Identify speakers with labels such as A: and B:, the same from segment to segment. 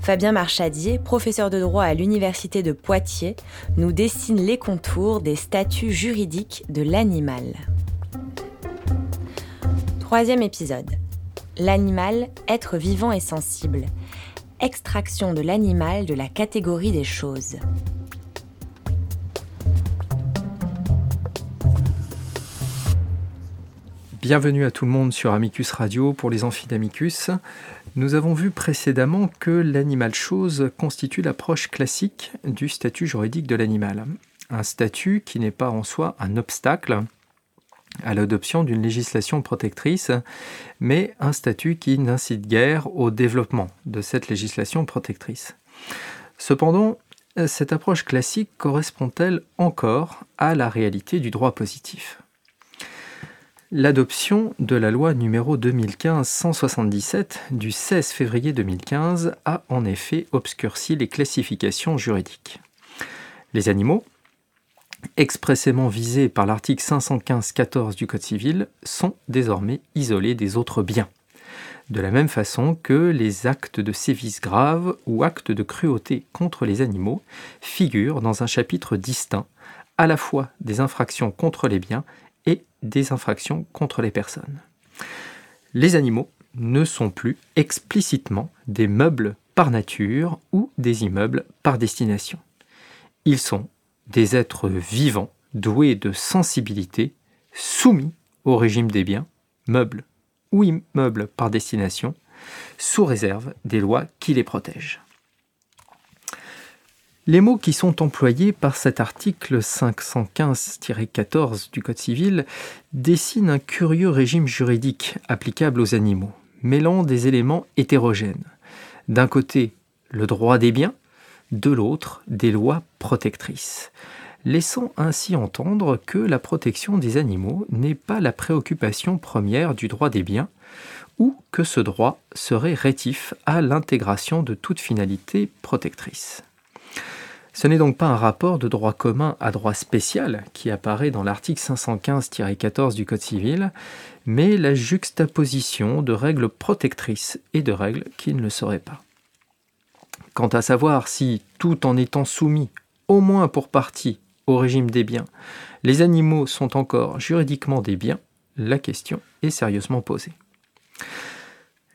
A: Fabien Marchadier, professeur de droit à l'Université de Poitiers, nous dessine les contours des statuts juridiques de l'animal. Troisième épisode. L'animal, être vivant et sensible. Extraction de l'animal de la catégorie des choses.
B: Bienvenue à tout le monde sur Amicus Radio pour les amphidamicus. Nous avons vu précédemment que l'animal chose constitue l'approche classique du statut juridique de l'animal. Un statut qui n'est pas en soi un obstacle à l'adoption d'une législation protectrice, mais un statut qui n'incite guère au développement de cette législation protectrice. Cependant, cette approche classique correspond-elle encore à la réalité du droit positif? L'adoption de la loi numéro 2015-177 du 16 février 2015 a en effet obscurci les classifications juridiques. Les animaux, expressément visés par l'article 515-14 du Code civil, sont désormais isolés des autres biens, de la même façon que les actes de sévices graves ou actes de cruauté contre les animaux figurent dans un chapitre distinct à la fois des infractions contre les biens et des infractions contre les personnes. Les animaux ne sont plus explicitement des meubles par nature ou des immeubles par destination. Ils sont des êtres vivants, doués de sensibilité, soumis au régime des biens, meubles ou immeubles par destination, sous réserve des lois qui les protègent. Les mots qui sont employés par cet article 515-14 du Code civil dessinent un curieux régime juridique applicable aux animaux, mêlant des éléments hétérogènes. D'un côté, le droit des biens, de l'autre, des lois protectrices, laissant ainsi entendre que la protection des animaux n'est pas la préoccupation première du droit des biens, ou que ce droit serait rétif à l'intégration de toute finalité protectrice. Ce n'est donc pas un rapport de droit commun à droit spécial qui apparaît dans l'article 515-14 du Code civil, mais la juxtaposition de règles protectrices et de règles qui ne le seraient pas. Quant à savoir si, tout en étant soumis, au moins pour partie, au régime des biens, les animaux sont encore juridiquement des biens, la question est sérieusement posée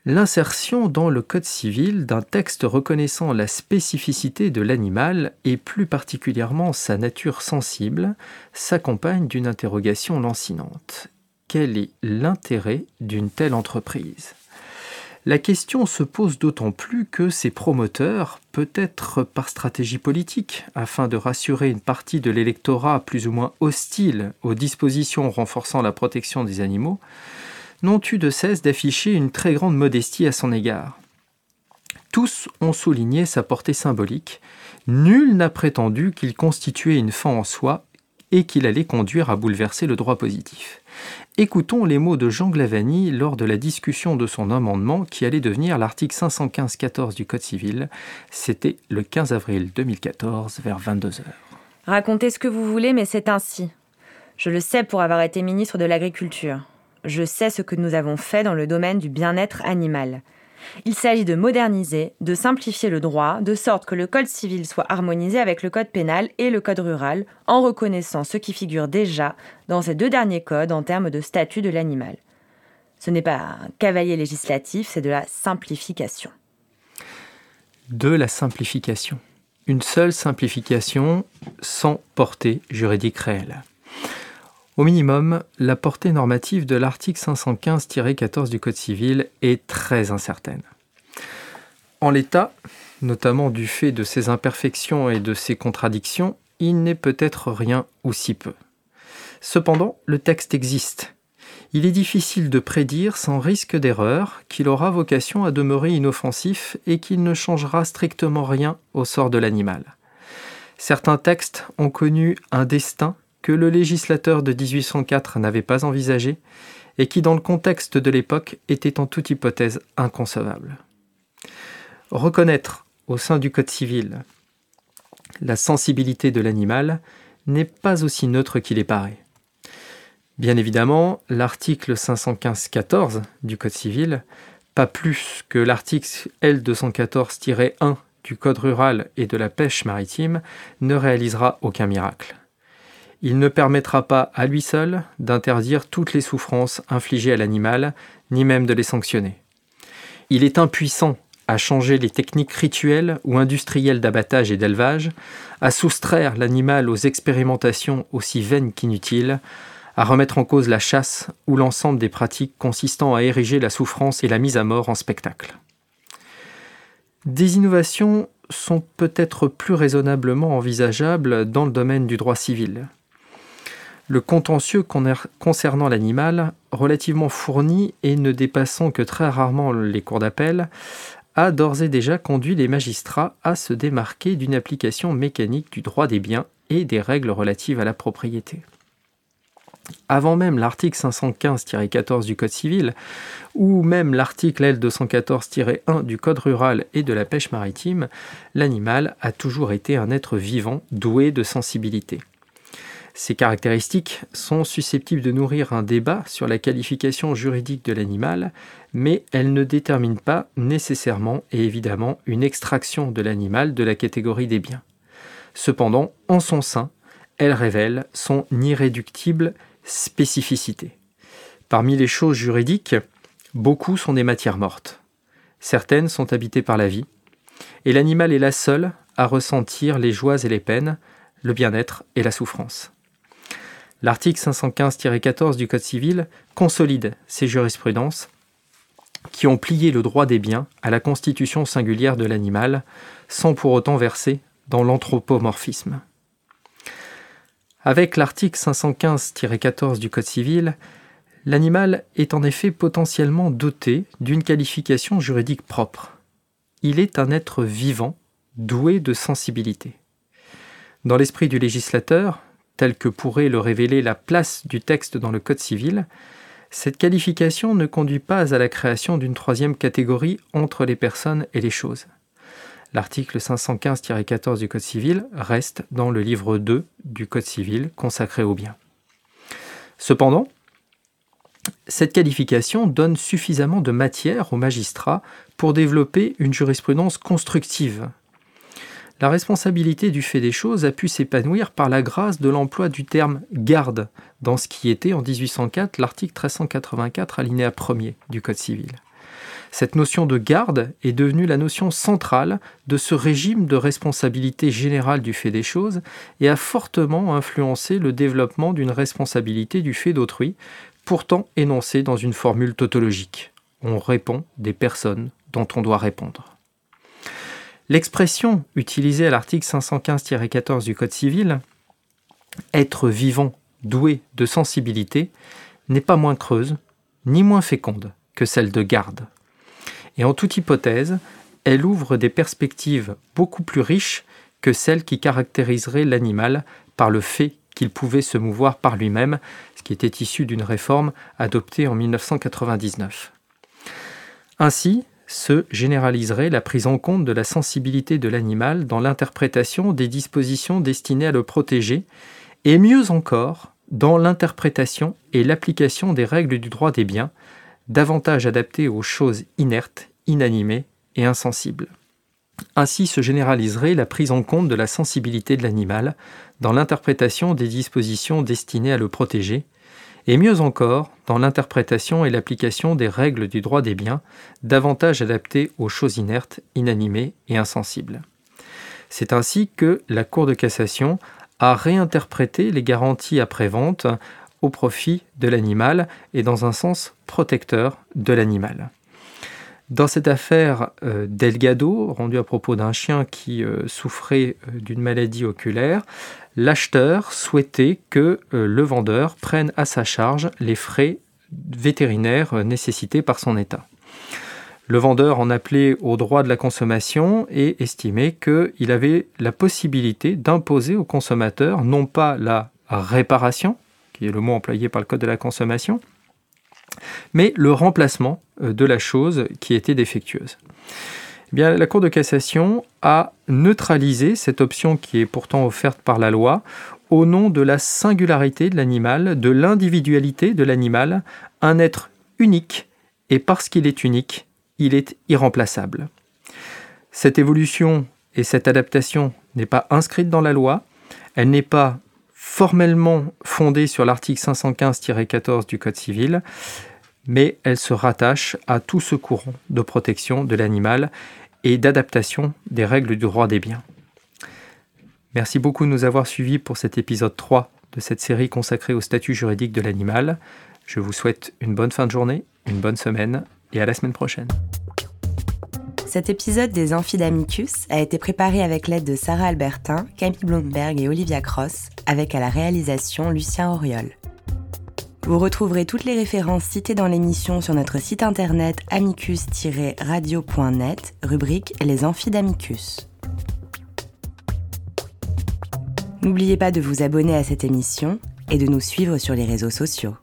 B: l'insertion dans le Code civil d'un texte reconnaissant la spécificité de l'animal et plus particulièrement sa nature sensible s'accompagne d'une interrogation lancinante. Quel est l'intérêt d'une telle entreprise? La question se pose d'autant plus que ses promoteurs, peut-être par stratégie politique, afin de rassurer une partie de l'électorat plus ou moins hostile aux dispositions renforçant la protection des animaux, n'ont eu de cesse d'afficher une très grande modestie à son égard. Tous ont souligné sa portée symbolique, nul n'a prétendu qu'il constituait une fin en soi et qu'il allait conduire à bouleverser le droit positif. Écoutons les mots de Jean Glavani lors de la discussion de son amendement qui allait devenir l'article 515-14 du Code civil. C'était le 15 avril 2014 vers 22h.
A: Racontez ce que vous voulez, mais c'est ainsi. Je le sais pour avoir été ministre de l'Agriculture je sais ce que nous avons fait dans le domaine du bien-être animal. Il s'agit de moderniser, de simplifier le droit, de sorte que le Code civil soit harmonisé avec le Code pénal et le Code rural, en reconnaissant ce qui figure déjà dans ces deux derniers codes en termes de statut de l'animal. Ce n'est pas un cavalier législatif, c'est de la simplification.
B: De la simplification. Une seule simplification sans portée juridique réelle. Au minimum, la portée normative de l'article 515-14 du Code civil est très incertaine. En l'état, notamment du fait de ses imperfections et de ses contradictions, il n'est peut-être rien ou si peu. Cependant, le texte existe. Il est difficile de prédire sans risque d'erreur qu'il aura vocation à demeurer inoffensif et qu'il ne changera strictement rien au sort de l'animal. Certains textes ont connu un destin que le législateur de 1804 n'avait pas envisagé et qui, dans le contexte de l'époque, était en toute hypothèse inconcevable. Reconnaître au sein du Code civil la sensibilité de l'animal n'est pas aussi neutre qu'il est paraît. Bien évidemment, l'article 515-14 du Code civil, pas plus que l'article L214-1 du Code rural et de la pêche maritime, ne réalisera aucun miracle. Il ne permettra pas à lui seul d'interdire toutes les souffrances infligées à l'animal, ni même de les sanctionner. Il est impuissant à changer les techniques rituelles ou industrielles d'abattage et d'élevage, à soustraire l'animal aux expérimentations aussi vaines qu'inutiles, à remettre en cause la chasse ou l'ensemble des pratiques consistant à ériger la souffrance et la mise à mort en spectacle. Des innovations sont peut-être plus raisonnablement envisageables dans le domaine du droit civil. Le contentieux concernant l'animal, relativement fourni et ne dépassant que très rarement les cours d'appel, a d'ores et déjà conduit les magistrats à se démarquer d'une application mécanique du droit des biens et des règles relatives à la propriété. Avant même l'article 515-14 du Code civil, ou même l'article L214-1 du Code rural et de la pêche maritime, l'animal a toujours été un être vivant doué de sensibilité. Ces caractéristiques sont susceptibles de nourrir un débat sur la qualification juridique de l'animal, mais elles ne déterminent pas nécessairement et évidemment une extraction de l'animal de la catégorie des biens. Cependant, en son sein, elles révèlent son irréductible spécificité. Parmi les choses juridiques, beaucoup sont des matières mortes. Certaines sont habitées par la vie, et l'animal est la seule à ressentir les joies et les peines, le bien-être et la souffrance. L'article 515-14 du Code civil consolide ces jurisprudences qui ont plié le droit des biens à la constitution singulière de l'animal, sans pour autant verser dans l'anthropomorphisme. Avec l'article 515-14 du Code civil, l'animal est en effet potentiellement doté d'une qualification juridique propre. Il est un être vivant, doué de sensibilité. Dans l'esprit du législateur, tel que pourrait le révéler la place du texte dans le Code civil, cette qualification ne conduit pas à la création d'une troisième catégorie entre les personnes et les choses. L'article 515-14 du Code civil reste dans le livre 2 du Code civil consacré aux biens. Cependant, cette qualification donne suffisamment de matière aux magistrats pour développer une jurisprudence constructive la responsabilité du fait des choses a pu s'épanouir par la grâce de l'emploi du terme garde dans ce qui était en 1804 l'article 1384 alinéa 1er du Code civil. Cette notion de garde est devenue la notion centrale de ce régime de responsabilité générale du fait des choses et a fortement influencé le développement d'une responsabilité du fait d'autrui, pourtant énoncée dans une formule tautologique. On répond des personnes dont on doit répondre. L'expression utilisée à l'article 515-14 du Code civil, être vivant, doué de sensibilité, n'est pas moins creuse, ni moins féconde que celle de garde. Et en toute hypothèse, elle ouvre des perspectives beaucoup plus riches que celles qui caractériseraient l'animal par le fait qu'il pouvait se mouvoir par lui-même, ce qui était issu d'une réforme adoptée en 1999. Ainsi, se généraliserait la prise en compte de la sensibilité de l'animal dans l'interprétation des dispositions destinées à le protéger, et mieux encore, dans l'interprétation et l'application des règles du droit des biens, davantage adaptées aux choses inertes, inanimées et insensibles. Ainsi se généraliserait la prise en compte de la sensibilité de l'animal dans l'interprétation des dispositions destinées à le protéger, et mieux encore dans l'interprétation et l'application des règles du droit des biens, davantage adaptées aux choses inertes, inanimées et insensibles. C'est ainsi que la Cour de cassation a réinterprété les garanties après-vente au profit de l'animal et dans un sens protecteur de l'animal. Dans cette affaire euh, Delgado, rendue à propos d'un chien qui euh, souffrait euh, d'une maladie oculaire, l'acheteur souhaitait que le vendeur prenne à sa charge les frais vétérinaires nécessités par son état. Le vendeur en appelait au droit de la consommation et estimait qu'il avait la possibilité d'imposer au consommateur non pas la réparation, qui est le mot employé par le Code de la consommation, mais le remplacement euh, de la chose qui était défectueuse. Eh la Cour de cassation a neutralisé cette option qui est pourtant offerte par la loi au nom de la singularité de l'animal, de l'individualité de l'animal, un être unique, et parce qu'il est unique, il est irremplaçable. Cette évolution et cette adaptation n'est pas inscrite dans la loi, elle n'est pas formellement fondée sur l'article 515-14 du Code civil, mais elle se rattache à tout ce courant de protection de l'animal et d'adaptation des règles du droit des biens. Merci beaucoup de nous avoir suivis pour cet épisode 3 de cette série consacrée au statut juridique de l'animal. Je vous souhaite une bonne fin de journée, une bonne semaine et à la semaine prochaine.
A: Cet épisode des Amphidamicus a été préparé avec l'aide de Sarah Albertin, Camille Blomberg et Olivia Cross, avec à la réalisation Lucien Auriol. Vous retrouverez toutes les références citées dans l'émission sur notre site internet amicus-radio.net, rubrique Les Amphidamicus. N'oubliez pas de vous abonner à cette émission et de nous suivre sur les réseaux sociaux.